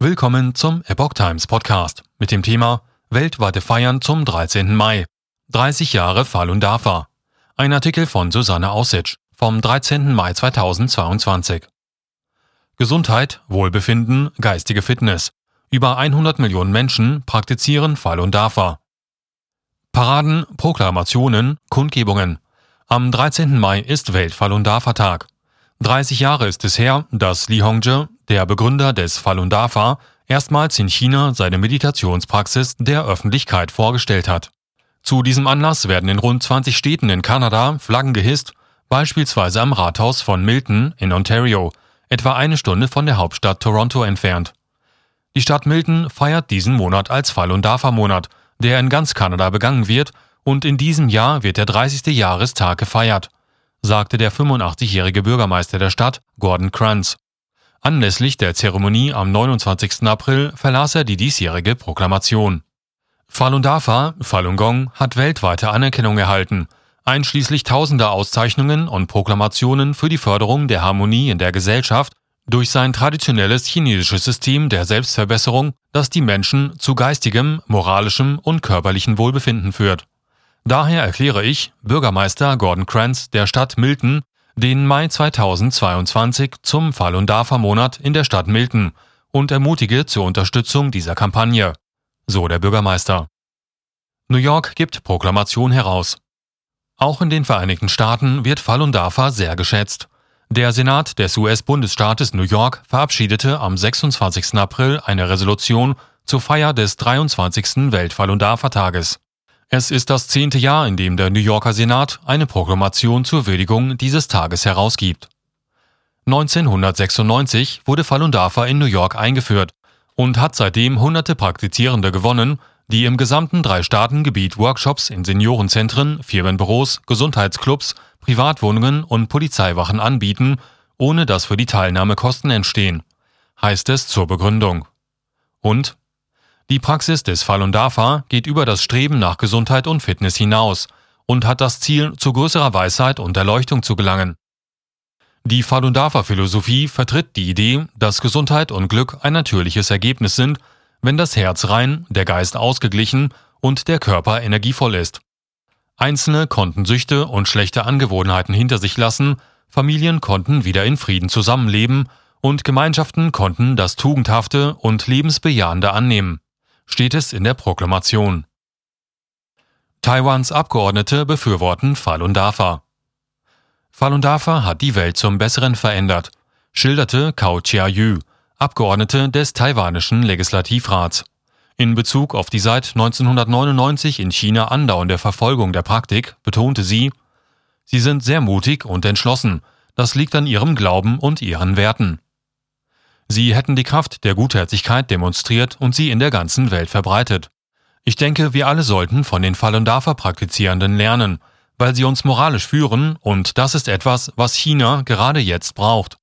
Willkommen zum Epoch Times Podcast mit dem Thema Weltweite Feiern zum 13. Mai. 30 Jahre Falun Dafa. Ein Artikel von Susanne Aussitsch vom 13. Mai 2022. Gesundheit, Wohlbefinden, geistige Fitness. Über 100 Millionen Menschen praktizieren Falun Dafa. Paraden, Proklamationen, Kundgebungen. Am 13. Mai ist Welt-Falun Dafa-Tag. 30 Jahre ist es her, dass Li Hongzhi, der Begründer des Falun Dafa, erstmals in China seine Meditationspraxis der Öffentlichkeit vorgestellt hat. Zu diesem Anlass werden in rund 20 Städten in Kanada Flaggen gehisst, beispielsweise am Rathaus von Milton in Ontario, etwa eine Stunde von der Hauptstadt Toronto entfernt. Die Stadt Milton feiert diesen Monat als Falun Dafa Monat, der in ganz Kanada begangen wird, und in diesem Jahr wird der 30. Jahrestag gefeiert, sagte der 85-jährige Bürgermeister der Stadt, Gordon Kranz. Anlässlich der Zeremonie am 29. April verlas er die diesjährige Proklamation. Falun Dafa, Falun Gong, hat weltweite Anerkennung erhalten, einschließlich tausender Auszeichnungen und Proklamationen für die Förderung der Harmonie in der Gesellschaft durch sein traditionelles chinesisches System der Selbstverbesserung, das die Menschen zu geistigem, moralischem und körperlichen Wohlbefinden führt. Daher erkläre ich, Bürgermeister Gordon Kranz der Stadt Milton, den Mai 2022 zum Falun Dafa Monat in der Stadt Milton und ermutige zur Unterstützung dieser Kampagne. So der Bürgermeister. New York gibt Proklamation heraus. Auch in den Vereinigten Staaten wird Falun Dafa sehr geschätzt. Der Senat des US-Bundesstaates New York verabschiedete am 26. April eine Resolution zur Feier des 23. Welt-Falun Dafa-Tages. Es ist das zehnte Jahr, in dem der New Yorker Senat eine Proklamation zur Würdigung dieses Tages herausgibt. 1996 wurde Falun Dafa in New York eingeführt und hat seitdem hunderte Praktizierende gewonnen, die im gesamten Drei-Staaten-Gebiet Workshops in Seniorenzentren, Firmenbüros, Gesundheitsclubs, Privatwohnungen und Polizeiwachen anbieten, ohne dass für die Teilnahme Kosten entstehen, heißt es zur Begründung. Und die Praxis des Falun Dafa geht über das Streben nach Gesundheit und Fitness hinaus und hat das Ziel, zu größerer Weisheit und Erleuchtung zu gelangen. Die Falun Dafa Philosophie vertritt die Idee, dass Gesundheit und Glück ein natürliches Ergebnis sind, wenn das Herz rein, der Geist ausgeglichen und der Körper energievoll ist. Einzelne konnten Süchte und schlechte Angewohnheiten hinter sich lassen, Familien konnten wieder in Frieden zusammenleben und Gemeinschaften konnten das Tugendhafte und Lebensbejahende annehmen steht es in der Proklamation. Taiwans Abgeordnete befürworten Falun Dafa. Falun Dafa hat die Welt zum Besseren verändert, schilderte Kao Chia-yu, Abgeordnete des taiwanischen Legislativrats. In Bezug auf die seit 1999 in China andauernde Verfolgung der Praktik betonte sie, Sie sind sehr mutig und entschlossen, das liegt an ihrem Glauben und ihren Werten. Sie hätten die Kraft der Gutherzigkeit demonstriert und sie in der ganzen Welt verbreitet. Ich denke, wir alle sollten von den Falun Dafa-Praktizierenden lernen, weil sie uns moralisch führen und das ist etwas, was China gerade jetzt braucht,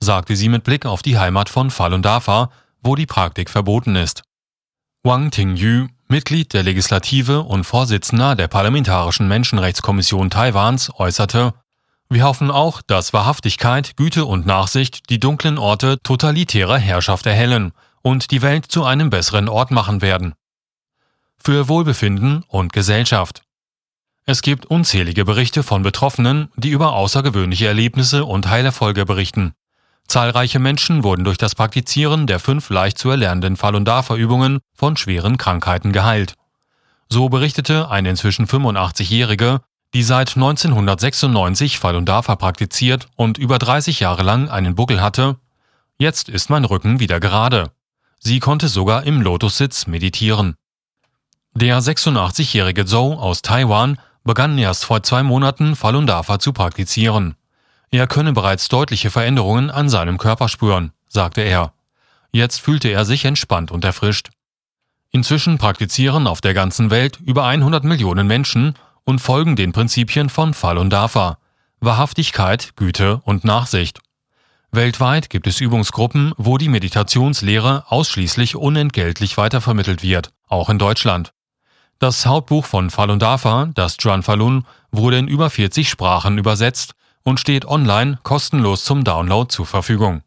sagte sie mit Blick auf die Heimat von Falun Dafa, wo die Praktik verboten ist. Wang Tingyu, Mitglied der Legislative und Vorsitzender der Parlamentarischen Menschenrechtskommission Taiwans, äußerte, wir hoffen auch, dass Wahrhaftigkeit, Güte und Nachsicht die dunklen Orte totalitärer Herrschaft erhellen und die Welt zu einem besseren Ort machen werden. Für Wohlbefinden und Gesellschaft. Es gibt unzählige Berichte von Betroffenen, die über außergewöhnliche Erlebnisse und Heilerfolge berichten. Zahlreiche Menschen wurden durch das Praktizieren der fünf leicht zu erlernenden Falun Dafa-Übungen von schweren Krankheiten geheilt. So berichtete eine inzwischen 85-Jährige, die seit 1996 Falun Dafa praktiziert und über 30 Jahre lang einen Buckel hatte, jetzt ist mein Rücken wieder gerade. Sie konnte sogar im Lotussitz meditieren. Der 86-jährige Zhou aus Taiwan begann erst vor zwei Monaten Falun Dafa zu praktizieren. Er könne bereits deutliche Veränderungen an seinem Körper spüren, sagte er. Jetzt fühlte er sich entspannt und erfrischt. Inzwischen praktizieren auf der ganzen Welt über 100 Millionen Menschen und folgen den Prinzipien von Falun Dafa, Wahrhaftigkeit, Güte und Nachsicht. Weltweit gibt es Übungsgruppen, wo die Meditationslehre ausschließlich unentgeltlich weitervermittelt wird, auch in Deutschland. Das Hauptbuch von Falun Dafa, das Juan Falun, wurde in über 40 Sprachen übersetzt und steht online kostenlos zum Download zur Verfügung